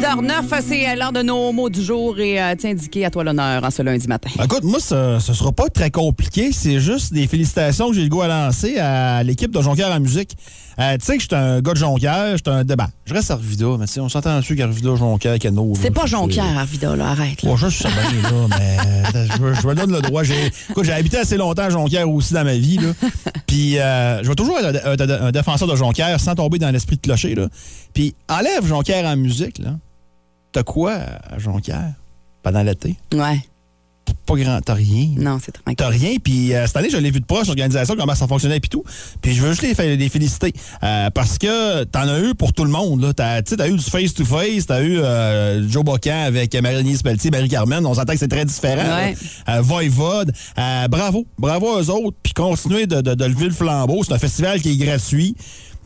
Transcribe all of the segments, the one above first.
6h09, c'est l'heure de nos mots du jour et euh, tiens, indiqué à toi l'honneur en ce lundi matin. Écoute, moi, ce sera pas très compliqué. C'est juste des félicitations que j'ai le goût à lancer à l'équipe de Jonquière en musique. Euh, tu sais que je suis un gars de Jonquière, je suis un débat. Je reste à Arvida, mais tu sais, on s'entend dessus qu'Arvida, Jonquière, Cano. C'est pas Jonquière, Arvida, là, arrête. Là. Je suis là, mais euh, je, me- je me donne le droit. J'ai, écoute, j'ai habité assez longtemps à Jonquière aussi dans ma vie, là. Puis, euh, je vais toujours être un, un- un défenseur de Jonquière sans tomber dans l'esprit de clocher, là. Puis, enlève Jonquière en musique, là. T'as quoi à Jonquière pendant l'été? Ouais, Pas grand, t'as rien. non, c'est tranquille. T'as rien, puis euh, cette année, je l'ai vu de proche, l'organisation, comment ça fonctionnait, puis tout. Puis je veux juste les, fé- les féliciter. euh, parce que t'en as eu pour tout le monde. T'as tu sais, t'as eu du face-to-face, t'as eu euh, Joe Bocan avec Marie-Denise Pelletier, Marie-Carmen. On s'entend que c'est très différent. Ouais. Voivode. Bravo. Bravo aux autres. Puis continuez de, de, de lever le flambeau. C'est un festival qui est gratuit.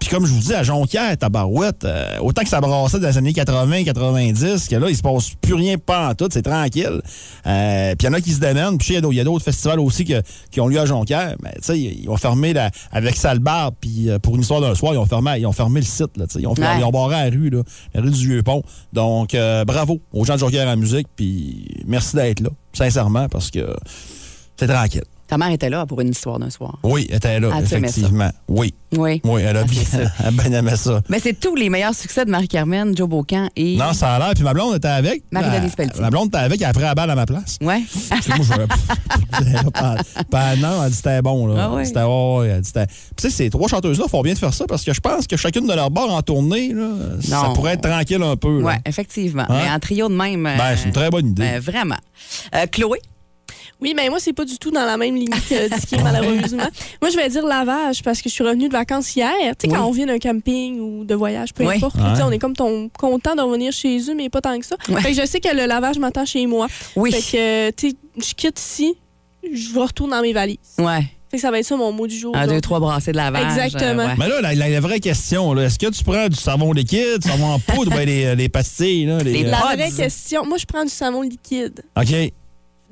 Puis comme je vous dis, à Jonquière, tabarouette, euh, autant que ça brassait dans les années 80-90, que là, il se passe plus rien pas en tout, c'est tranquille. Euh, puis il y en a qui se démènent. Puis il y a d'autres- festivals aussi que- qui ont lieu à Jonquière. Mais tu sais, ils ont fermé la, avec Salbar, puis euh, pour une histoire d'un soir, ils ont fermé, ils ont fermé le site. Là, ils, ont fermé- Ouais. ils ont barré la rue, là, la rue du Vieux-Pont. Donc, euh, bravo aux gens de Jonquière en musique, puis merci d'être là, sincèrement, parce que c'est tranquille. Ta mère était là pour une histoire d'un soir. Oui, elle était là, Ah, effectivement. Oui, Oui. oui, elle a Ah, bien, bien aimé ça. Mais c'est tous les meilleurs succès de Marie-Carmen, Joe Bocan et. Non, ça a l'air. Puis ma blonde était avec. Marie-Denise Ma- Pelletier. Ma blonde était avec, elle a pris la balle à ma place. Puis moi, je pas, pas- non, elle dit c'était bon. Là. Ah ouais. C'était ouais, elle dit c'était- Puis tu sais, ces trois chanteuses-là font bien de faire ça parce que je pense que chacune de leurs bords en tournée, là, ça pourrait être tranquille un peu. Ouais, effectivement. Hein? Mais en trio de même. euh, Ben, c'est une très bonne idée. ben, vraiment. Euh, Chloé, Oui, mais moi, c'est pas du tout dans la même ligne que Dicky, malheureusement. Moi, je vais dire lavage parce que je suis revenue de vacances hier. Tu sais, Oui. quand on vient d'un camping ou de voyage, peu Oui. importe, tu sais, on est comme ton, content de revenir chez eux, mais pas tant que ça. Ouais. Fait que je sais que le lavage m'attend chez moi. oui. Fait que, tu sais, je quitte ici, je retourne dans mes valises. Ouais. Fait que ça va être ça mon mot du jour. Un, donc. deux, trois brassées de lavage. Exactement. euh, ouais. Mais là, la, la- la vraie question, là, est-ce que tu prends du savon liquide, du savon en poudre? Ou bien les, les pastilles? Là, les, Les euh, La vraie question, moi, je prends du savon liquide OK.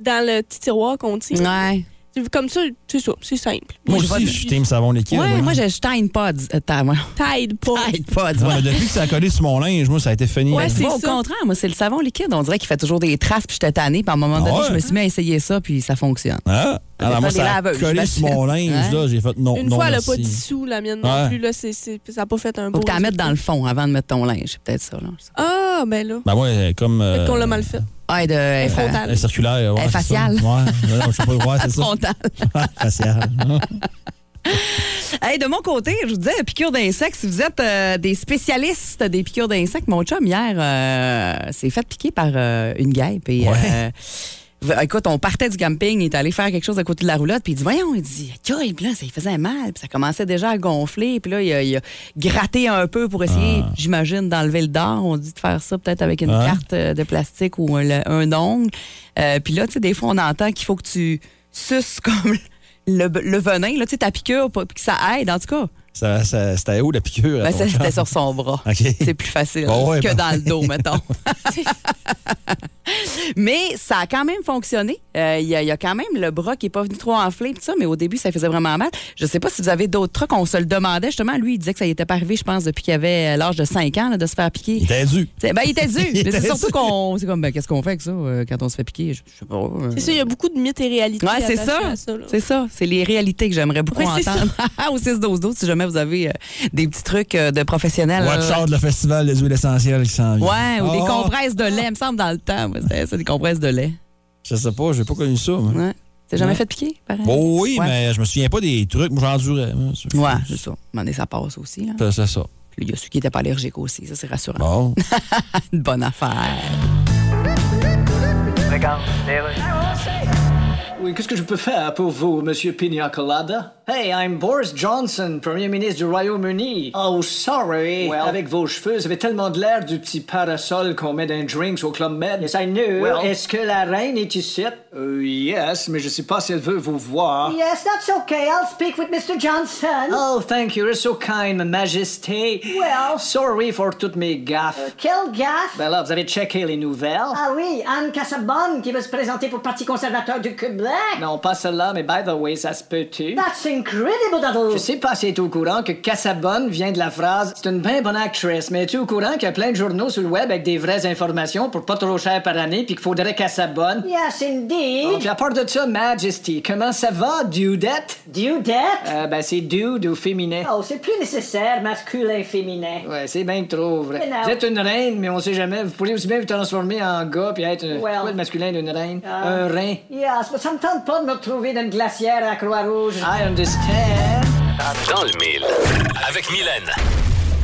Dans le petit tiroir qu'on tient. Ouais. Comme ça, c'est ça, c'est simple. Moi je vais- aussi, je team savon liquide. Ouais, moi. moi, je, je Tide Pods. Euh, ta-. Tide pas. Tide Pods, Ouais, ouais. mais depuis que ça a collé sur mon linge, moi, ça a été fini. Ouais, c'est Moi, au ça. contraire, moi, c'est le savon liquide. On dirait qu'il fait toujours des traces, puis j'étais tannée. Puis à un moment donné, Ah ouais? je me suis mis à essayer ça, puis ça fonctionne. Hein? Alors, fait moi, ça a collé sur mon linge, là. J'ai fait non, Une non, fois, elle a merci. pas dissous, la mienne non Ouais. plus. Là, c'est, c'est- ça n'a pas fait un beau. Faut que tu la mettes dans le fond avant de mettre ton linge. C'est peut-être ça. Là. Ah, ben là. Ben ouais, comme. Peut-être euh, qu'on l'a mal fait. Ah, et de, Elle est euh, frontale. circulaire, ouais. Faciale. Ouais, je sais pas, ouais, c'est ça. frontale. faciale. Hey, de mon côté, je vous disais, piqûres d'insectes, si vous êtes euh, des spécialistes des piqûres d'insectes, mon chum, hier, euh, s'est fait piquer par euh, une guêpe. Et, Ouais. Écoute, on partait du camping, il est allé faire quelque chose à côté de la roulotte, puis il dit, voyons, il dit, Aïe, puis là, ça lui faisait mal, puis ça commençait déjà à gonfler, puis là, il a, il a gratté un peu pour essayer, j'imagine, d'enlever le dard. On dit de faire ça peut-être avec une Ah. carte euh, de plastique ou un, un ongle. Euh, puis là, tu sais, des fois, on entend qu'il faut que tu suces comme le, le venin, là, tu sais, ta piqûre, pour que ça aide, en tout cas. Ça, ça- C'était où la piqûre? Ben, c'était sur son bras. OK. C'est plus facile Bon, ouais, que ben. dans le dos, mettons. mais ça a quand même fonctionné. Euh, Il y, a- il y a quand même le bras qui n'est pas venu trop enflé, pis ça, mais au début, ça faisait vraiment mal. Je sais pas si vous avez d'autres trucs. On se le demandait justement. Lui, il disait que ça y était pas arrivé, je pense, depuis qu'il avait l'âge de 5 ans là, de se faire piquer. Il était dû. C'est- Ben, il était dû. Il Mais c'est surtout qu'on. C'est comme, ben, qu'est-ce qu'on fait avec ça euh, quand on se fait piquer? Je, je sais pas. euh. C'est ça, il y a beaucoup de mythes et réalités. Ouais, c'est ça. C'est ça. C'est les réalités que j'aimerais beaucoup Ouais, entendre. Au 6 12 12 si jamais vous avez euh, des petits trucs euh, de professionnels. Watch là. out le festival des huiles essentielles qui s'en vient. Ouais, ou des Oh, compresses de lait, il me semble, dans le temps. moi, C'était ça, des compresses de lait. Je sais pas, j'ai pas connu ça. moi. Ouais. T'as jamais Ouais. fait piquer, pareil? Bon, oui, Ouais. mais je me souviens pas des trucs. Moi, j'endurais. moi, c'est- Ouais, c'est ça. Ça passe aussi. C'est ça. Puis il y a ceux qui n'étaient pas allergiques aussi. Ça, c'est rassurant. Bon. Une bonne affaire. Oui, qu'est-ce que je peux faire pour vous, Monsieur Pina Colada? Hey, I'm Boris Johnson, Premier ministre du Royaume-Uni. Oh, sorry. Well, avec vos cheveux, vous avez tellement de l'air du petit parasol qu'on met dans les drinks au Club Med. Yes, I knew. Well, est-ce que la reine est ici? Euh, yes, mais je sais pas si elle veut vous voir. Yes, that's okay. I'll speak with Mr. Johnson. Oh, thank you. You're so kind, Ma Majesté. Well- Sorry for toutes mes gaffes. Quelle gaffe! Ben là, vous avez checké les nouvelles? Ah oui, Anne Cassabonne qui veut se présenter pour le Parti conservateur du Québec. Non, pas celle-là, mais by the way, ça se peut-tu? That's incredible, Dado. Je sais pas si tu es au courant que Cassabonne vient de la phrase C'est une bien bonne actrice, mais es-tu au courant qu'il y a plein de journaux sur le web avec des vraies informations pour pas trop cher par année puis qu'il faudrait Cassabonne? Yes, indeed. Puis à part de ça, Majesty, comment ça va, Dudette? Dudette? Euh, ben c'est dude au féminin. Oh, c'est plus nécessaire, masculin, féminin. Ouais, c'est bien trop vrai. Vous êtes une reine, mais on sait jamais. Vous pourriez aussi bien vous transformer en gars puis être. un- Well. quoi le masculin d'une reine? Ah. Un rein. Yes, me tente pas de me retrouver dans une glacière à Croix-Rouge. I understand. Dans le mille. Avec Mylène.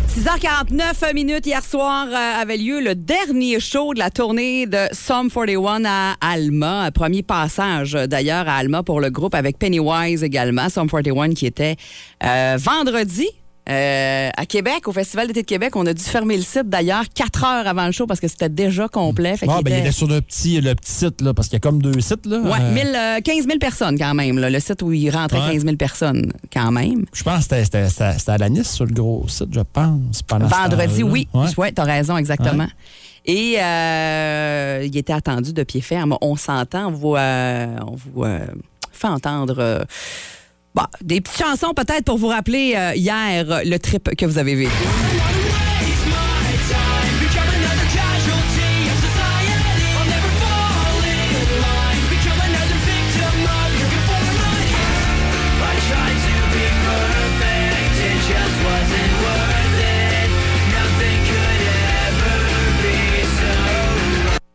6h49 minutes hier soir euh, avait lieu le dernier show de la tournée de Sum 41 à Alma. Un Premier passage d'ailleurs à Alma pour le groupe avec Pennywise également. Sum 41 qui était euh, vendredi. Euh, à Québec, au Festival d'été de Québec, on a dû fermer le site d'ailleurs quatre heures avant le show parce que c'était déjà complet. Fait Ah, qu'il ben, il était- était sur le petit, le petit site, là, parce qu'il y a comme deux sites. Là. Ouais, Euh, 1000, euh, 15 000 personnes quand même, là, le site où il rentrait Ouais. 15 000 personnes quand même. je pense que c'était- à la Nice, sur le gros site, je pense. Vendredi, temps-là. oui. Ouais. Ouais, t'as raison, exactement. Et euh, il était attendu de pied ferme. On s'entend, on vous, euh, on vous euh, fait entendre euh, des petites chansons peut-être pour vous rappeler euh, hier le trip que vous avez vécu.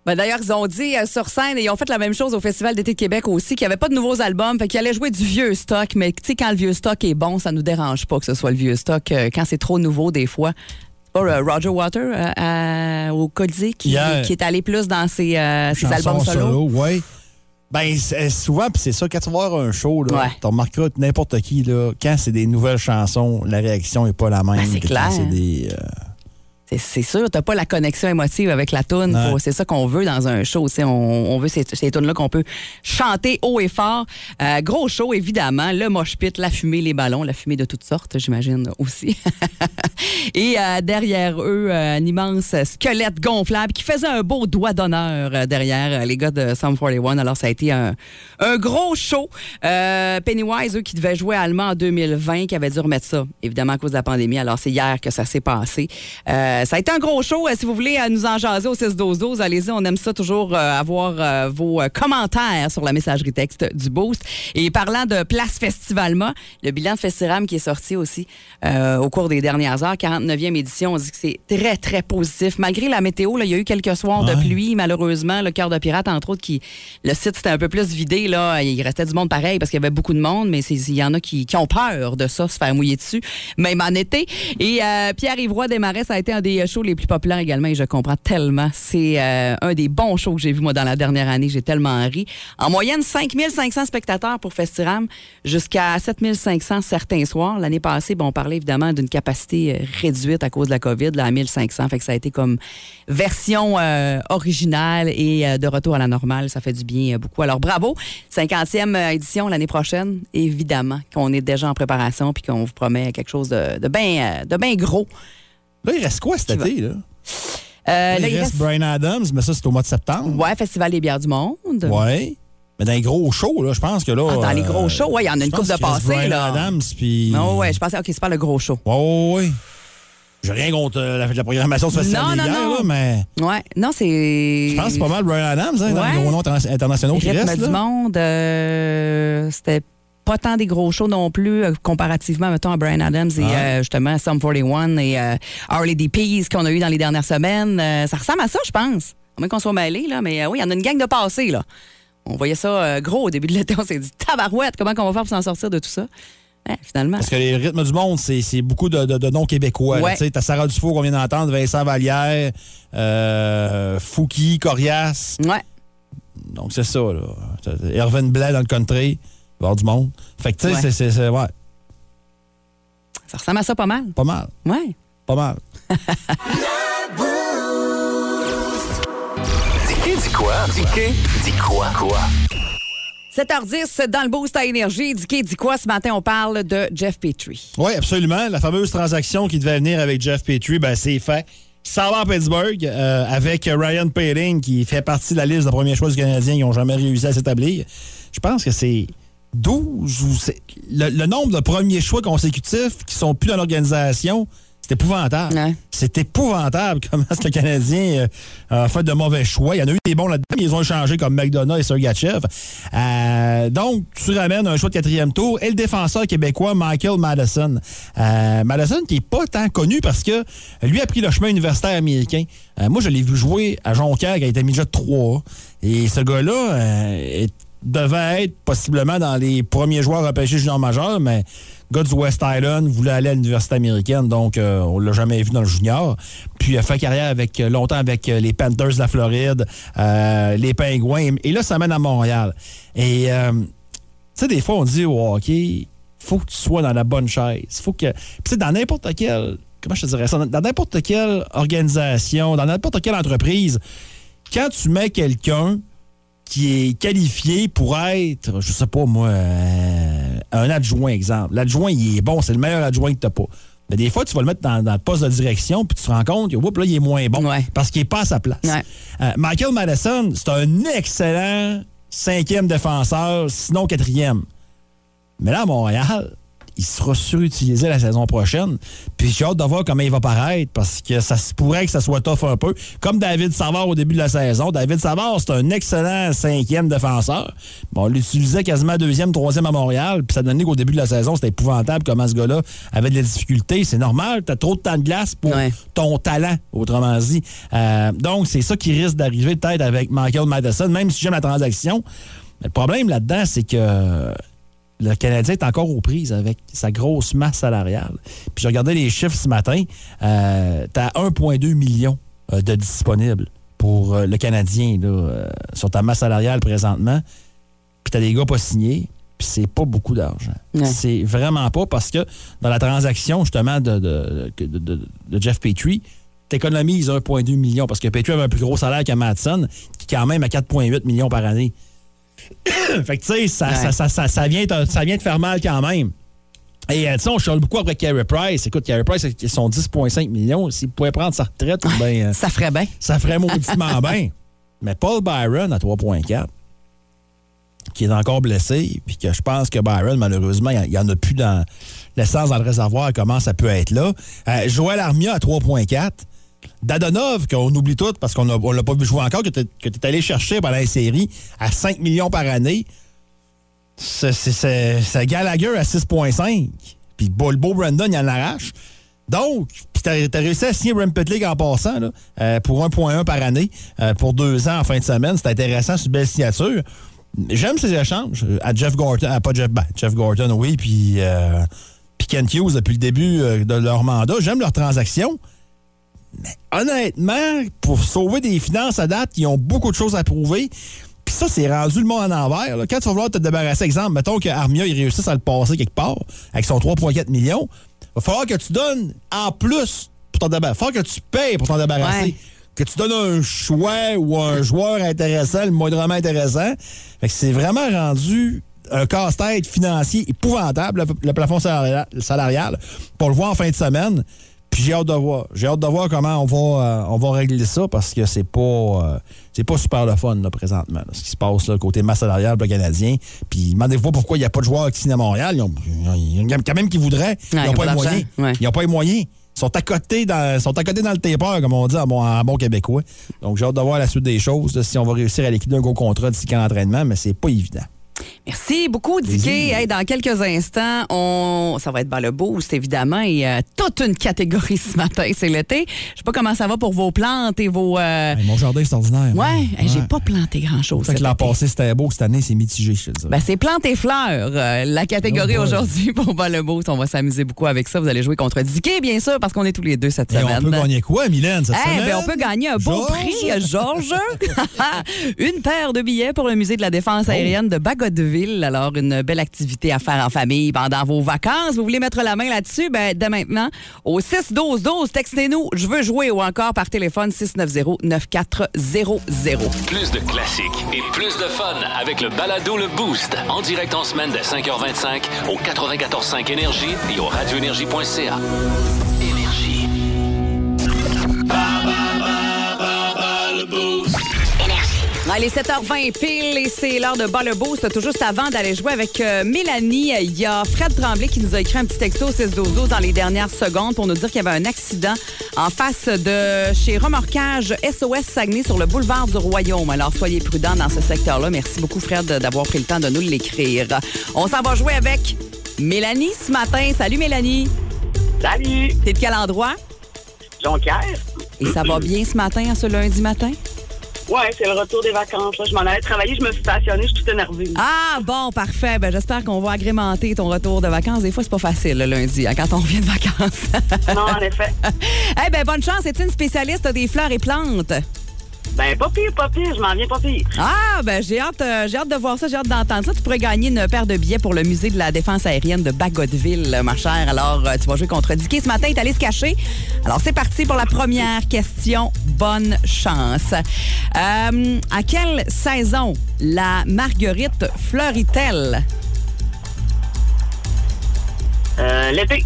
Ben, D'ailleurs, ils ont dit euh, sur scène, et ils ont fait la même chose au Festival d'été de Québec aussi, qu'il n'y avait pas de nouveaux albums, fait qu'ils allaient jouer du vieux stock. Mais tu sais, quand le vieux stock est bon, ça nous dérange pas que ce soit le vieux stock. euh, quand c'est trop nouveau, des fois. Euh, Roger Water euh, au Colisée qui, est allé plus dans ses, euh, ses albums solo. oui. Ben, c'est- souvent, puis c'est ça, quand tu vas voir un show, là, Ouais. tu remarqueras que n'importe qui, là, quand c'est des nouvelles chansons, la réaction n'est pas la même. Ben, c'est quand clair. C'est sûr, t'as pas la connexion émotive avec la toune. Ouais. C'est ça qu'on veut dans un show. On, on veut ces, ces tunes-là qu'on peut chanter haut et fort. Euh, gros show, évidemment. Le mosh pit, la fumée, les ballons, la fumée de toutes sortes, j'imagine aussi. et euh, derrière eux, euh, un immense squelette gonflable qui faisait un beau doigt d'honneur derrière les gars de Sum 41. Alors, ça a été un, un gros show. Pennywise, eux, qui devaient jouer allemand en 2020, qui avaient dû remettre ça, évidemment, à cause de la pandémie. Alors, c'est hier que ça s'est passé. Euh, ça a été un gros show. Euh, si vous voulez euh, nous en jaser au 6-12-12, allez-y. On aime ça toujours euh, avoir euh, vos euh, commentaires sur la messagerie texte du Boost. Et parlant de Place Festivalma, le bilan de Festiram qui est sorti aussi euh, au cours des dernières heures, 49e édition, on dit que c'est très, très positif. Malgré la météo, là, il y a eu quelques soirs de pluie, malheureusement. Le Cœur de Pirate, entre autres, qui le site c'était un peu plus vidé. Là. Il restait du monde pareil parce qu'il y avait beaucoup de monde, mais il y en a qui, qui ont peur de ça, se faire mouiller dessus, même en été. Et euh, Pierre Ivroy Desmarais, ça a été un des shows les plus populaires également et je comprends tellement. C'est euh, un des bons shows que j'ai vu moi dans la dernière année. J'ai tellement ri. En moyenne, 5500 spectateurs pour Festiram, jusqu'à 7500 certains soirs. L'année passée, bon, on parlait évidemment d'une capacité euh, réduite à cause de la COVID, là, à 1500. Fait que ça a été comme version euh, originale et euh, de retour à la normale. Ça fait du bien euh, beaucoup. Alors bravo. 50e euh, édition l'année prochaine. Évidemment qu'on est déjà en préparation puis qu'on vous promet quelque chose de, de bien de ben gros. Là, il reste quoi cet été, là? Euh, Là, il il reste reste- Brian Adams, mais ça, c'est au mois de septembre. Ouais, Festival des bières du monde. Ouais. Mais dans les gros shows, là, je pense que là. Ah, dans les gros euh, shows, ouais, il y en a une pense de Bryan là. Adams, puis. Non, ouais, je pensais, OK, c'est pas le gros show. Ouais, ouais, ouais. J'ai rien contre euh, la, la programmation du Festival Non, des non, bières, non. là, mais Ouais, non, c'est. je pense que c'est pas mal Brian Adams, hein, dans les gros noms inter- internationaux qui Rythme restent. du là. monde, euh, c'était pas tant des gros shows non plus, euh, comparativement, mettons, à Brian Adams et Ah. euh, justement Sum 41 et euh, Our Lady Peace qu'on a eu dans les dernières semaines. Euh, ça ressemble à ça, je pense. À moins qu'on soit mêlés, là, mais oui, il y en a une gang de passés, là. On voyait ça gros au début de l'été. On s'est dit, tabarouette, comment on va faire pour s'en sortir de tout ça? Ouais, finalement. Parce que les rythmes du monde, c'est c'est beaucoup de, de- de noms québécois. là. Ouais. Tu T'as Sarah Dufour qu'on vient d'entendre, Vincent Vallière, Fouki, Corias. Ouais. Donc, c'est ça, là. Irvin Blais dans le country, va y avoir du monde. Fait que, tu sais, Ouais. c'est- c'est, ouais, Ça ressemble à ça pas mal. pas mal. Ouais. Pas mal. Dis dis quoi? Dis dis quoi? Quoi? 7h10 dans le boost à énergie. Dis dit quoi? Ce matin? On parle de Jeff Petrie. Oui, absolument. La fameuse transaction qui devait venir avec Jeff Petrie, ben, c'est fait. Ça va à Pittsburgh euh, avec Ryan Paling qui fait partie de la liste de premiers choix du Canadien qui n'ont jamais réussi à s'établir. Je pense que c'est 12 ou c'est le, le nombre de premiers choix consécutifs qui sont plus dans l'organisation. C'est épouvantable. Ouais. C'est épouvantable comment est-ce que le Canadien euh, a fait de mauvais choix. Il y en a eu des bons là-dedans, mais ils ont échangé comme McDonough et Sergachev. Euh, donc, tu ramènes un choix de quatrième tour et le défenseur québécois Michael Madison. Euh, Madison qui n'est pas tant connu parce que lui a pris le chemin universitaire américain. Euh, moi, je l'ai vu jouer à Jonquière quand il était midget 3. Et ce gars-là est- devait être possiblement dans les premiers joueurs repêchés junior majeur, mais le gars du West Island voulait aller à l'université américaine, donc euh, on l'a jamais vu dans le junior. Puis il a fait carrière avec, euh, longtemps avec euh, les Panthers de la Floride, euh, les Pingouins, et là, ça mène à Montréal. Et, tu sais, des fois, on dit au hockey, faut que tu sois dans la bonne chaise. Faut que. Puis, tu sais, dans n'importe quelle. Comment je te dirais ça? Dans n'importe quelle organisation, dans n'importe quelle entreprise, quand tu mets quelqu'un qui est qualifié pour être, je sais pas moi, euh, un adjoint, exemple. L'adjoint, il est bon, c'est le meilleur adjoint que tu pas. Mais des fois, tu vas le mettre dans, dans le poste de direction, puis tu te rends compte que là, il est moins bon Ouais. parce qu'il n'est pas à sa place. Ouais. Euh, Michael Madison, c'est un excellent cinquième défenseur, sinon quatrième. Mais là, à Montréal, il sera surutilisé la saison prochaine. Puis j'ai hâte de voir comment il va paraître parce que ça se pourrait que ça soit tough un peu. Comme David Savard au début de la saison. David Savard, c'est un excellent cinquième défenseur. Bon, on l'utilisait quasiment deuxième, troisième à Montréal. Puis ça donnait qu'au début de la saison, c'était épouvantable comment ce gars-là avait de la difficulté. C'est normal, t'as trop de temps de glace pour Ouais. ton talent, autrement dit. Euh, donc, c'est ça qui risque d'arriver peut-être avec Michael Madison, même si j'aime la transaction. Mais le problème là-dedans, c'est que le Canadien est encore aux prises avec sa grosse masse salariale. Puis j'ai regardé les chiffres ce matin. Euh, tu as 1,2 million euh, de disponibles pour euh, le Canadien là, euh, sur ta masse salariale présentement. Puis tu as des gars pas signés. Puis c'est pas beaucoup d'argent. Ouais. C'est vraiment pas parce que dans la transaction justement de, de, de- de- de Jeff Petrie, tu économises 1,2 million parce que Petrie avait un plus gros salaire que Madsen, qui est quand même à 4,8 millions par année. fait que, tu sais, ça, Ouais. ça, ça, ça, vient te, ça vient te faire mal quand même. Et, euh, tu sais, on chiale beaucoup après Carey Price. Écoute, Carey Price, ils sont 10,5 millions. S'il pouvait prendre sa retraite, ben, euh, Ça ferait bien. ça ferait mauditement bien. Mais Paul Byron à 3,4, qui est encore blessé, puis que je pense que Byron, malheureusement, il n'y en a plus dans l'essence dans le réservoir, comment ça peut être là. Euh, Joël Armia à 3,4. Dadonov, qu'on oublie tout parce qu'on ne l'a pas vu jouer encore, que tu es, allé chercher pendant la série à 5 millions par année. C'est- Gallagher à 6,5. Puis Beau Brandon, il en arrache. Donc, t'as as réussi à signer Rem Pitlick en passant là, euh, pour 1,1 par année euh, pour deux ans en fin de semaine. C'est intéressant, c'est une belle signature. J'aime ces échanges euh, à Jeff Gorton, à pas Jeff, ben, Jeff Gorton, oui, puis euh, puis Hughes depuis le début de leur mandat. J'aime leurs transactions. Mais honnêtement, pour sauver des finances à date, ils ont beaucoup de choses à prouver. Puis ça, c'est rendu le monde en envers. là. Quand tu vas vouloir te débarrasser, exemple, mettons que Armia, il réussisse à le passer quelque part avec son 3,4 millions, il va falloir que tu donnes en plus pour t'en débarrasser. Il va falloir que tu payes pour t'en débarrasser. Ouais. Que tu donnes un choix ou un joueur intéressant, le moindrement intéressant. Fait que c'est vraiment rendu un casse-tête financier épouvantable, le, plafond salarial, salarial, pour le voir en fin de semaine. Puis j'ai hâte de voir. J'ai hâte de voir comment on va, euh, on va régler ça parce que c'est pas euh, c'est pas super le fun là, présentement, là, ce qui se passe là, côté masse salariale le Canadien. Puis demandez-vous pourquoi il n'y a pas de joueurs qui signent à Montréal. Ils ont, ils ont- quand même qui voudraient. Ils n'ont pas les moyens. Ils n'ont pas les moyens. Ils sont à côté dans, sont à côté dans le taper, comme on dit en bon, en bon québécois. Donc j'ai hâte de voir la suite des choses, là, si on va réussir à l'équipe d'un gros contrat d'ici qu'en entraînement, mais c'est pas évident. Merci beaucoup, Dicky. Hey, dans quelques instants, on... ça va être bas le boost, évidemment, et euh, toute une catégorie ce matin, c'est l'été. Je sais pas comment ça va pour vos plantes et vos... euh, Hey, mon jardin, c'est ordinaire. Ouais, hein. hey, j'ai pas planté grand-chose. C'est que l'an passé, c'était beau. Cette année, c'est mitigé, je te dis. Ben, c'est plantes et fleurs, euh, la catégorie Oh aujourd'hui pour Bas le Boost. On va s'amuser beaucoup avec ça. Vous allez jouer contre Dicky, bien sûr, parce qu'on est tous les deux cette Et semaine. on peut gagner quoi, Mylène, cette Eh semaine? ben, on peut gagner un beau prix, Georges. une paire de billets pour le musée de la défense aérienne de Alors, une belle activité à faire en famille pendant vos vacances. Vous voulez mettre la main là-dessus? Ben, dès maintenant, au 6-12-12, textez-nous « Je veux jouer » ou encore par téléphone 690-9400. Plus de classiques et plus de fun avec le balado Le Boost. En direct en semaine dès 5h25 au 94.5 Énergie et au radioénergie.ca. Allez, 7h20 pile et c'est l'heure de bas le boost. Tout juste avant d'aller jouer avec euh, Mélanie, il y a Fred Tremblay qui nous a écrit un petit texto au 6 12 dans les dernières secondes pour nous dire qu'il y avait un accident en face de chez Remorquage SOS Saguenay sur le boulevard du Royaume. Alors, soyez prudents dans ce secteur-là. Merci beaucoup, Fred, d'avoir pris le temps de nous l'écrire. On s'en va jouer avec Mélanie ce matin. Salut, Mélanie. Salut, T'es de quel endroit? Jonquière. Et ça va bien ce matin, ce lundi matin? Ouais, c'est le retour des vacances. là. Je m'en allais travailler, je me suis stationnée, je suis toute énervée. Ah, bon, parfait. Ben, j'espère qu'on va agrémenter ton retour de vacances. Des fois, c'est pas facile le lundi, hein, quand on revient de vacances. Non, en effet. eh ben, bonne chance. Es-tu une spécialiste des fleurs et plantes? Ben, pas pire, pas pire, je m'en viens pas pire. Ah, ben, j'ai hâte, euh, j'ai hâte de voir ça. J'ai hâte d'entendre ça. Tu pourrais gagner une paire de billets pour le musée de la défense aérienne de Bagotville, ma chère. Alors, euh, tu vas jouer contre Dicky ce matin. Il est allé se cacher. Alors, c'est parti pour la première question. Bonne chance. Euh, à quelle saison la marguerite fleurit-elle? Euh, l'été.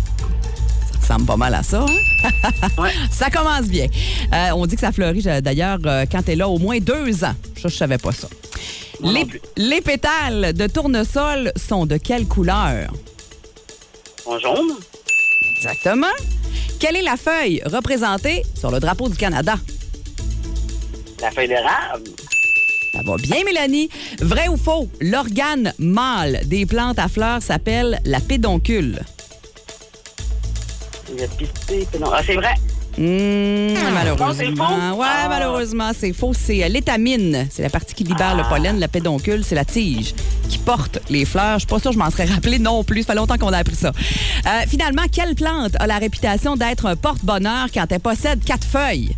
Ça ressemble pas mal à ça. hein? Ouais. Ça commence bien. Euh, on dit que ça fleurit d'ailleurs euh, quand elle a au moins deux ans. Ça, je savais pas ça. Les, les pétales de tournesol sont de quelle couleur? En jaune. Exactement. Quelle est la feuille représentée sur le drapeau du Canada? La feuille d'érable. Ça va bien, Mélanie. Vrai ou faux? L'organe mâle des plantes à fleurs s'appelle la pédoncule. Non. Ah, c'est vrai? Mmh, c'est malheureusement. Ouais, Ah. malheureusement, c'est faux. C'est euh, l'étamine. C'est la partie qui libère le pollen. La pédoncule, c'est la tige qui porte les fleurs. Je suis pas sûre que je m'en serais rappelé non plus. Ça fait longtemps qu'on a appris ça. Euh, finalement, quelle plante a la réputation d'être un porte-bonheur quand elle possède quatre feuilles?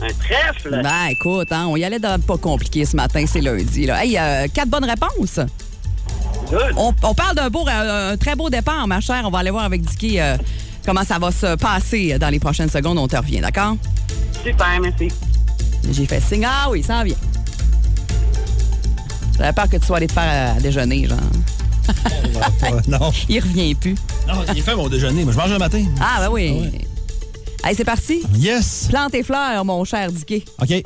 Un trèfle? Ben, écoute, hein, on y allait dans pas compliqué ce matin, c'est lundi. Là. Hey, euh, quatre bonnes réponses. Good. On, on parle d'un beau, un très beau départ, ma chère. On va aller voir avec Dicky euh, comment ça va se passer dans les prochaines secondes? On te revient, d'accord? Super, merci. J'ai fait signe. Ah oui, ça en vient. J'avais peur que tu sois allé te faire à déjeuner, genre. Euh, non. Il revient plus. Non, il fait mon déjeuner, mais je mange le matin. Ah, ben oui. Allez, c'est parti. Yes. Plante et fleurs, mon cher Dicky. OK.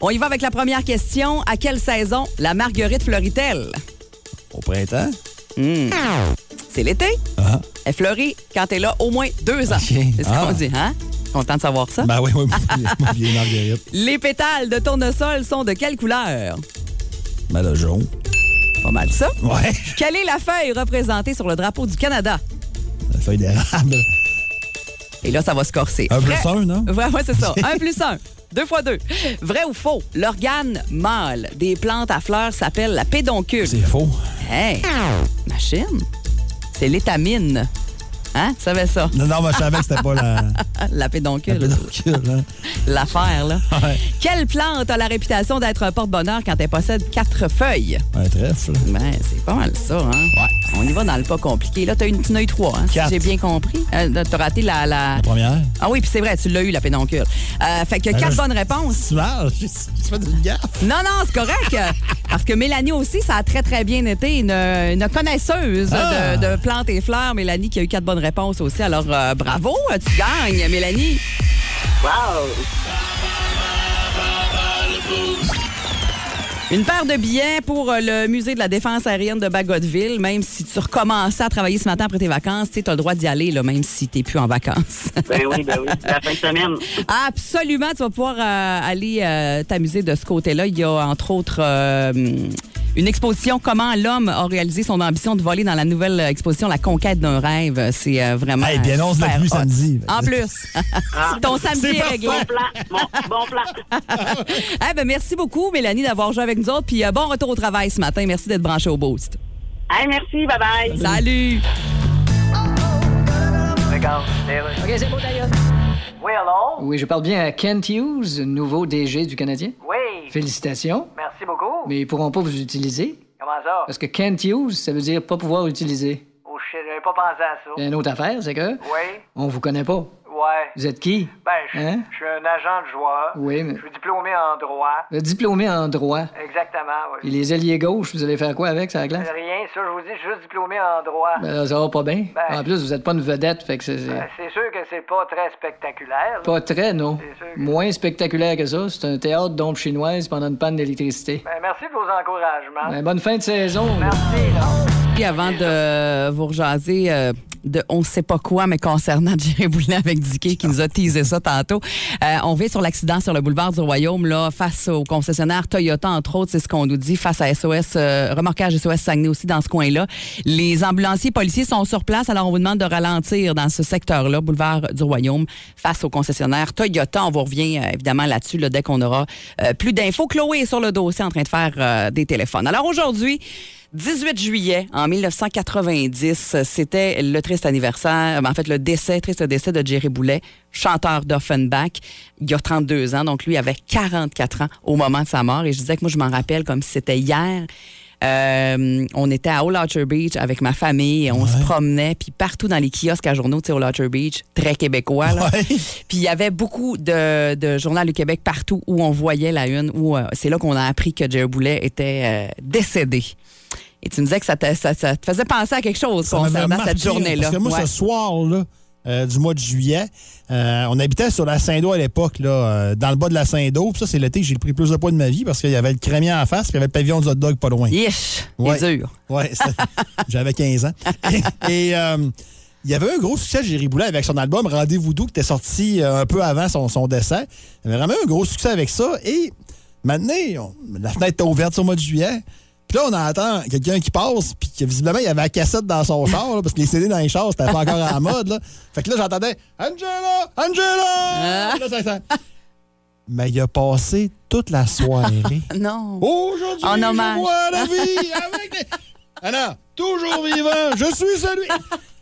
On y va avec la première question. À quelle saison la marguerite fleurit-elle? Au printemps. C'est l'été. Ah. Elle fleurit quand elle a au moins deux ans. C'est ce Ah. qu'on dit, hein? Content de savoir ça? Ben oui, oui, Marguerite. Les pétales de tournesol sont de quelle couleur? Ben le jaune. Pas mal ça. Ouais. Quelle est la feuille représentée sur le drapeau du Canada? La feuille d'érable. Et là, ça va se corser. Un plus un, non? Ouais, ouais, c'est ça. un plus un. Deux fois deux. Vrai ou faux? L'organe mâle des plantes à fleurs s'appelle la pédoncule. C'est faux. Hey, machine. C'est l'étamine. Hein? Tu savais ça? Non, non, mais je savais que c'était pas la, La la pédoncule. pédoncule. hein. L'affaire, là. Ouais. Quelle plante a la réputation d'être un porte-bonheur quand elle possède quatre feuilles? Un trèfle. Ben, c'est pas mal ça, hein? Ouais. On y va dans le pas compliqué. Là, t'as une, tu as eu trois, hein, si Quatre. j'ai bien compris. Euh, t'as raté la, la- La première. Ah oui, puis c'est vrai, tu l'as eu, la pédoncule. Euh, fait que Ben quatre je- bonnes réponses. Tu mal. J'ai fait une gaffe. Non, non, c'est correct. Parce que Mélanie aussi, ça a très, très bien été une, une connaisseuse Ah! de, de plantes et fleurs. Mélanie qui a eu quatre bonnes réponses aussi. Alors, euh, bravo, tu gagnes, Mélanie. Wow. Une paire de billets pour euh, le musée de la défense aérienne de Bagotville. Même si tu recommençais à travailler ce matin après tes vacances, tu as le droit d'y aller, là, même si tu n'es plus en vacances. Ben oui, ben oui. La fin de semaine. Absolument, tu vas pouvoir euh, aller euh, t'amuser de ce côté-là. Il y a entre autres euh, Une exposition Comment l'homme a réalisé son ambition de voler dans la nouvelle exposition La conquête d'un rêve. C'est euh, vraiment. Hey, bien, on se l'a hot. samedi. En plus. Ton samedi est réglé. Bon plan. Bon, bon plan. Eh ben, merci beaucoup, Mélanie, d'avoir joué avec nous autres. Puis euh, bon retour au travail ce matin. Merci d'être branché au Boost. Hey, merci. Bye bye. Salut! OK, c'est beau d'ailleurs. Oui, alors? Oui, je parle bien à Kent Hughes, nouveau DG du Canadien. Oui. Félicitations. Mais ils pourront pas vous utiliser? Comment ça? Parce que Kent Hughes, ça veut dire pas pouvoir utiliser. Oh shit, j'avais pas pensé à ça. Il y a une autre affaire, c'est que Oui. on vous connaît pas. Ouais. Vous êtes qui? Ben, Hein? je suis un agent de joueur. Oui, mais Je suis diplômé en droit. diplômé en droit. Exactement, Et oui. les ailiers gauches, vous allez faire quoi avec, ça, la glace? Rien, ça, je vous dis, je suis juste diplômé en droit. Ben ça va pas bien. Ben- En plus, vous êtes pas une vedette, fait que c'est... c'est Ben, c'est sûr que c'est pas très spectaculaire. là. Pas très, non. C'est sûr que- Moins spectaculaire que ça. C'est un théâtre d'ombre chinoise pendant une panne d'électricité. Ben, merci de vos encouragements. Ben, bonne fin de saison. Merci, là. Puis avant de vous rejaser euh, de on sait pas quoi, mais concernant Jerry Boulet avec Dicky qui nous a teasé ça tantôt, euh, on vient sur l'accident sur le boulevard du Royaume, là, face au concessionnaire Toyota, entre autres, c'est ce qu'on nous dit, face à SOS, euh, remorquage SOS Saguenay aussi dans ce coin-là. Les ambulanciers policiers sont sur place, alors on vous demande de ralentir dans ce secteur-là, boulevard du Royaume, face au concessionnaire Toyota. On vous revient euh, évidemment là-dessus là, dès qu'on aura euh, plus d'infos. Chloé est sur le dossier en train de faire des téléphones. Alors aujourd'hui, 18 juillet en 1990, c'était le triste anniversaire, en fait le décès, triste décès de Jerry Boulet, chanteur d'Offenbach. Il y a 32 ans, donc lui avait 44 ans au moment de sa mort. Et je disais que moi, je m'en rappelle comme si c'était hier. Euh, on était à Old Archer Beach avec ma famille et on se promenait, puis partout dans les kiosques à journaux, tu sais, Old Archer Beach, très québécois. Là. Ouais. Puis il y avait beaucoup de, de journal du Québec partout où on voyait la une, où euh, c'est là qu'on a appris que Jerry Boulet était euh, décédé. Et tu me disais que ça te, ça- ça te faisait penser à quelque chose Ça concernant marqué, cette journée-là. Parce que moi, Ouais. ce soir-là, euh, du mois de juillet, euh, on habitait sur la Saint-Do à l'époque, là, euh, dans le bas de la Saint-Do. Puis ça, c'est l'été que j'ai pris le plus de poids de ma vie parce qu'il y avait le crémier en face, puis il y avait le pavillon du hot dog pas loin. Yish, Ouais. dur. Ouais, j'avais 15 ans. Et, et, il y avait un gros succès de Jerry Boulet avec son album Rendez-vous doux qui était sorti un peu avant son, son décès. Il y avait vraiment un gros succès avec ça. Et maintenant, on- la fenêtre était ouverte sur le mois de juillet. Puis là, on entend quelqu'un qui passe, puis que visiblement, il y avait la cassette dans son char, là, parce que les CD dans les chars, c'était pas encore à la mode. Là. Fait que là, j'entendais Angela! Angela! Là, ça- ça- Mais il a passé toute la soirée. Non. Aujourd'hui, je vois la vie avec les... Ah non, toujours vivant, je suis celui...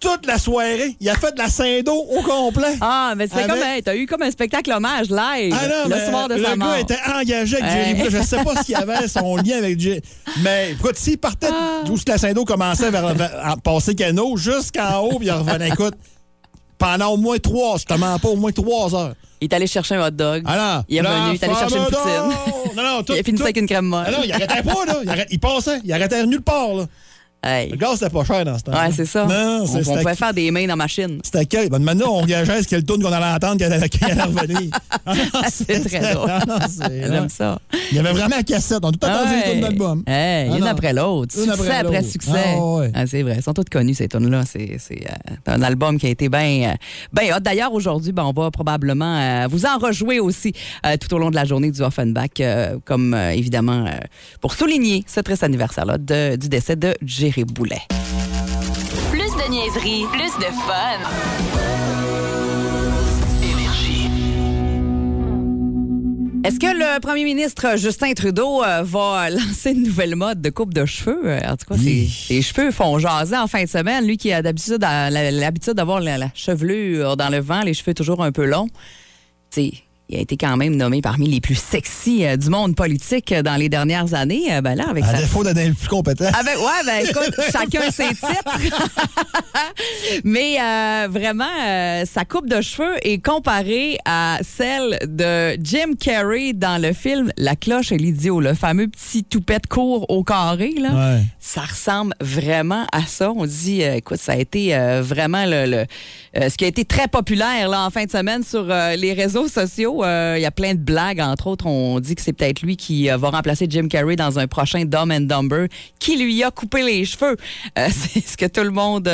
Toute la soirée, il a fait de la Saint-Do au complet. Ah, mais c'est Avec- comme, hey, t'as eu comme un spectacle hommage live Ah non, le mais soir de le sa gars mort. était engagé avec Jerry Hey. Boulet. Je sais pas s'il y avait son lien avec Jerry. Mais écoute, s'il partait Ah. d'où la Saint-Do commençait vers, vers- en- passer canot jusqu'en haut, puis il revenait, écoute, pendant au moins trois, je te mens pas, au moins trois heures. Il est allé chercher un hot dog. Ah non, il est revenu, il est allé chercher une poutine. Non, non, tout, il a fini tout- avec une crème molle. Ah non, il arrêtait pas, là. Il passait. Il arrêtait nulle part, là. Hey. Le gaz, c'était pas cher dans ce temps Ouais, c'est ça. Non, on, on pouvait faire des mains dans la machine. C'était quel? Ben, maintenant, on gageait ce qu'elle tourne qu'on allait entendre qu'elle allait, qu'elle allait revenir? Ah, C'est très drôle. Ah, J'aime ça. Il y avait vraiment la cassette. On a tout entendu les tunes d'album. Hey, Ah une non. après l'autre. Succès après succès. Ah ouais. Ah, c'est vrai. Elles sont toutes connues, ces tunes-là. C'est c'est, euh, un album qui a été bien ben hot. D'ailleurs, aujourd'hui, ben, on va probablement euh, vous en rejouer aussi euh, tout au long de la journée du Offenbach, euh, comme euh, évidemment euh, pour souligner ce triste anniversaire-là de- du décès de Jerry Boulet. Plus de niaiserie, plus de fun. Énergie. Est-ce que le premier ministre Justin Trudeau euh, va lancer une nouvelle mode de coupe de cheveux? Euh, En tout cas, ses, Oui. ses cheveux font jaser en fin de semaine. Lui qui a d'habitude euh, l'habitude d'avoir la, la chevelure dans le vent, les cheveux toujours un peu longs. Tu sais, il a été quand même nommé parmi les plus sexy euh, du monde politique euh, dans les dernières années. Euh, ben là, avec À sa défaut d'être le plus compétent. ah ben, ouais, ben écoute, chacun ses titres. Mais euh, vraiment, euh, sa coupe de cheveux est comparée à celle de Jim Carrey dans le film La cloche et l'idiot, le fameux petit toupette court au carré. Là. Ouais. Ça ressemble vraiment à ça. On dit, euh, écoute, ça a été vraiment le, le- ce qui a été très populaire là, en fin de semaine sur les réseaux sociaux. Euh, Il y a plein de blagues. Entre autres, on dit que c'est peut-être lui qui euh, va remplacer Jim Carrey dans un prochain Dumb and Dumber qui lui a coupé les cheveux. Euh, c'est ce que tout le monde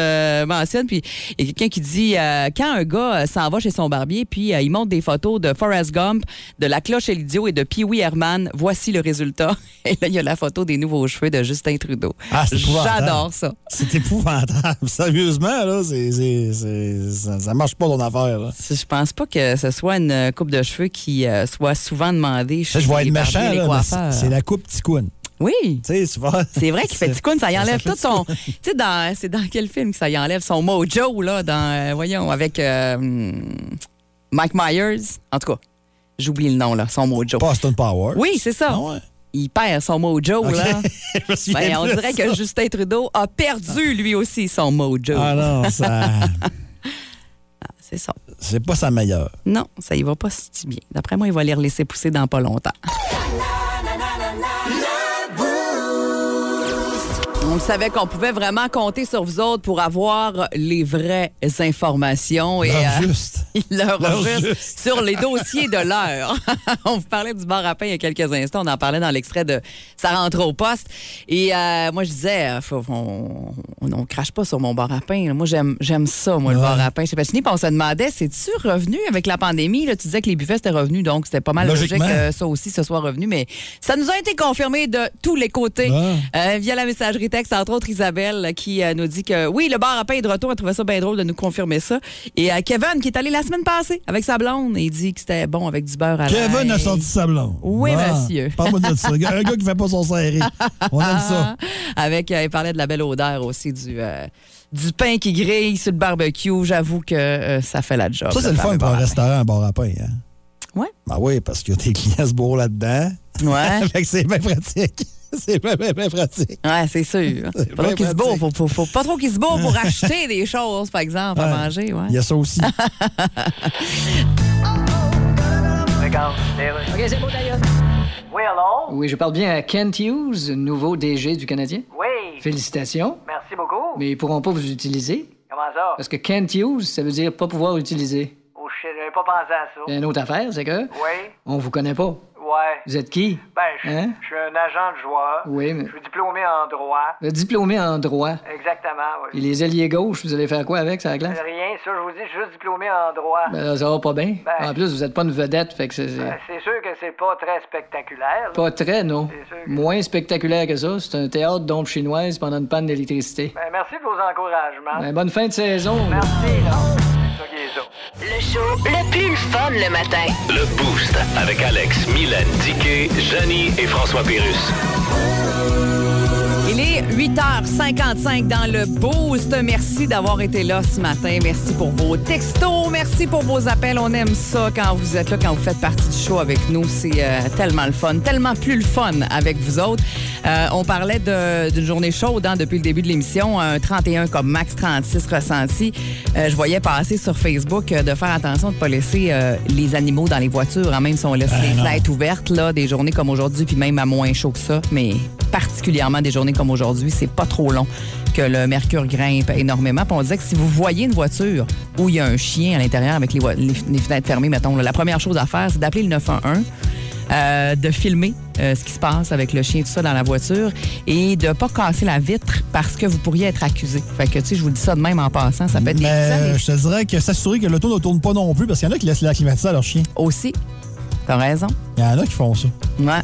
mentionne. Puis il y a quelqu'un qui dit quand un gars s'en va chez son barbier, puis il montre des photos de Forrest Gump, de La Cloche et l'idiot et de Pee Wee Herman, voici le résultat. Et là, il y a la photo des nouveaux cheveux de Justin Trudeau. Ah. J'adore ça. C'est épouvantable. Sérieusement, là, ça, ça marche pas ton affaire. Là. Je pense pas que ce soit une coupe de cheveux qui euh, soit souvent demandée chez je vais être méchant, là, mais c'est, la coupe ticoune. Oui. C'est vrai qu'il fait ticoune, ça y enlève tout son. Tu sais, dans- c'est dans quel film que ça y enlève son mojo, là, dans. euh, voyons, avec euh, hum, Mike Myers? En tout cas, j'oublie le nom, là, son mojo. Boston Power. Oui, c'est ça. Ah ouais. Il perd son mojo, Ok. là. Ben, on dirait ça. que Justin Trudeau a perdu lui aussi son mojo. Ah non, ça, C'est ça. c'est pas sa meilleure. Non, ça y va pas si bien. D'après moi, il va les laisser pousser dans pas longtemps. On savait qu'on pouvait vraiment compter sur vous autres pour avoir les vraies informations. Et, euh, juste. L'heure juste juste. sur les dossiers de l'heure. on vous parlait du bar à pain il y a quelques instants. On en parlait dans l'extrait de Ça rentre au poste. Et euh, moi, je disais, euh, faut- on, on, on crache pas sur mon bar à pain. Moi, j'aime ça, moi, le bar à pain. Je sais pas fini. Puis on se demandait, c'est-tu revenu avec la pandémie? Là, tu disais que les buffets, c'était revenu. Donc, c'était pas mal logique que ça aussi, ce soit revenu. Mais ça nous a été confirmé de tous les côtés. Euh, via la messagerie texte, entre autres Isabelle, qui euh, nous dit que oui, le bar à pain est de retour. Elle trouvait ça bien drôle de nous confirmer ça. Et euh, Kevin, qui est allé la semaine passée avec sa blonde, il dit que c'était bon avec du beurre à Kevin a sorti sa blonde. Oui, Ah, monsieur. Parle-moi de ça. Un gars qui fait pas son serré. On aime ça. Avec, euh, il parlait de la belle odeur aussi du, euh, du pain qui grille sur le barbecue. J'avoue que ça fait la job. Ça, c'est le fun pour un restaurant, un bar à pain. Hein? Ouais. Ben oui, parce que tes clients se bourrent là-dedans. Ouais. fait que c'est bien pratique. C'est bien, bien, bien pratique. Ouais, c'est sûr. Pas trop qu'ils se faut, faut pas trop qu'ils se pour acheter des choses, par exemple, à manger. Ouais. Il y a ça aussi. Regarde. OK, c'est beau d'ailleurs. Oui, allô? Oui, je parle bien à Kent Hughes, nouveau DG du Canadien. Oui. Félicitations. Merci beaucoup. Mais ils pourront pas vous utiliser. Comment ça? Parce que Kent Hughes, ça veut dire pas pouvoir utiliser. Oh shit, j'avais pas pensé à ça. Et une autre affaire, c'est que Oui. on vous connaît pas. Ouais. Vous êtes qui? Ben, je Hein? je suis un agent de joueur. Oui, mais Je suis diplômé en droit. vous êtes diplômé en droit. Exactement, Et oui. les ailiers gauches, vous allez faire quoi avec, ça, la glace? Rien, ça, je vous dis, je suis juste diplômé en droit. Ben, là, ça va pas bien. Ben- En plus, vous êtes pas une vedette, fait que c'est... c'est Ben, c'est sûr que c'est pas très spectaculaire. là. Pas très, non. C'est sûr que- Moins spectaculaire que ça. C'est un théâtre d'ombre chinoise pendant une panne d'électricité. Ben, merci de vos encouragements. Ben, bonne fin de saison. Merci, là. Le show le plus fun le matin. Le Boost avec Alex, Mylène, Diquet, Janie et François Pérus. Il est 8h55 dans le Boost. Merci d'avoir été là ce matin. Merci pour vos textos. Merci pour vos appels. On aime ça quand vous êtes là, quand vous faites partie du show avec nous. C'est euh, tellement le fun, tellement plus le fun avec vous autres. Euh, on parlait d'une journée chaude hein, depuis le début de l'émission. Un 31 comme max 36 ressenti. Euh, je voyais passer sur Facebook de faire attention de ne pas laisser les animaux dans les voitures, hein, même si on laisse Ben les fenêtres ouvertes, là, des journées comme aujourd'hui, puis même à moins chaud que ça, mais particulièrement des journées comme aujourd'hui, c'est pas trop long que le mercure grimpe énormément. Puis on disait que si vous voyez une voiture où il y a un chien à l'intérieur avec les, fenêtres fermées, mettons, là, la première chose à faire, c'est d'appeler le 911. euh, de filmer euh, ce qui se passe avec le chien tout ça dans la voiture et de pas casser la vitre parce que vous pourriez être accusé. Fait que tu sais, je vous le dis ça de même en passant, ça peut être des Mais euh, je te dirais que s'assurer que l'auto ne tourne pas non plus, parce qu'il y en a qui laissent la climatisée à leur chien. aussi. T'as raison. Il y en a qui font ça. Ouais.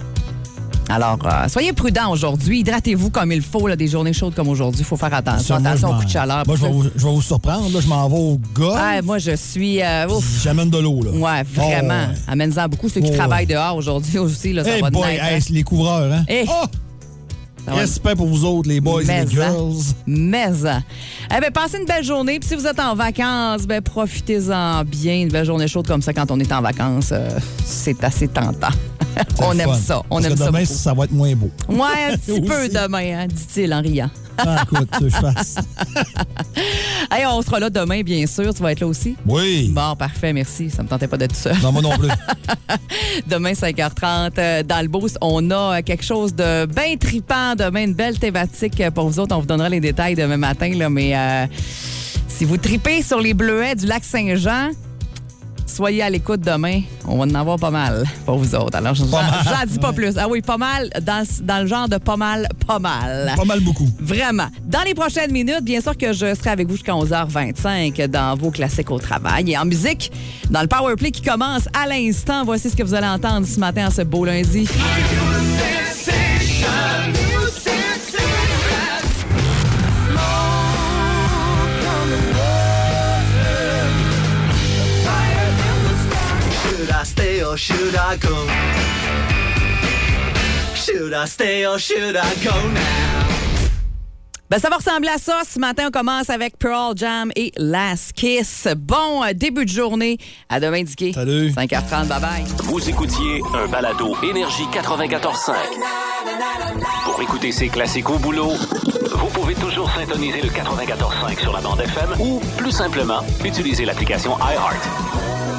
Alors, euh, soyez prudents aujourd'hui. Hydratez-vous comme il faut. Là, des journées chaudes comme aujourd'hui, il faut faire attention. Moi, attention au coup de chaleur. Moi, je vais vous, je vais vous surprendre. Là, je m'en vais au gars. Moi, je suis. euh, ouf. J'amène de l'eau, là. Ouais, vraiment. Oh, ouais. Amène-en beaucoup. Ceux qui Oh, travaillent dehors aujourd'hui aussi, là, ça Hey va de boy, hein. c'est les couvreurs, hein? Hey. Oh! Ça va- Respect pour vous autres, les boys et Mais, les hein. girls. Mais, hein. eh ben, passez une belle journée. Puis si vous êtes en vacances, ben, profitez-en bien. Une belle journée chaude comme ça quand on est en vacances, euh, c'est assez tentant. On aime fun. ça. On Parce aime que ça. demain, beaucoup. ça va être moins beau. Ouais, un petit peu demain, hein, dit-il en riant. Ah, écoute, je fasse. Hey, on sera là demain, bien sûr. Tu vas être là aussi? Oui. Bon, parfait, merci. Ça me tentait pas d'être seul. Non, moi non plus. Demain, 5h30, euh, dans le boost, on a euh, quelque chose de bien tripant. Demain, une belle thématique euh, pour vous autres. On vous donnera les détails demain matin. Là, mais euh, si vous tripez sur les bleuets du lac Saint-Jean, soyez à l'écoute demain. On va en avoir pas mal pour vous autres. Alors, j'en dis pas plus. Ah oui, pas mal, dans, dans le genre de pas mal, pas mal. Pas mal beaucoup. Vraiment. Dans les prochaines minutes, bien sûr que je serai avec vous jusqu'à 11h25 dans vos classiques au travail. Et en musique, dans le Power Play qui commence à l'instant, voici ce que vous allez entendre ce matin en ce beau lundi. Or should I go? Should I stay or should I go now? Ben, ça va ressembler à ça. Ce matin, on commence avec Pearl Jam et Last Kiss. Bon euh, début de journée. À demain, Dicky. Salut. 5h30. Bye-bye. Vous écoutiez un balado Énergie 94.5. Pour écouter ces classiques au boulot, vous pouvez toujours syntoniser le 94.5 sur la bande FM ou, plus simplement, utiliser l'application iHeart.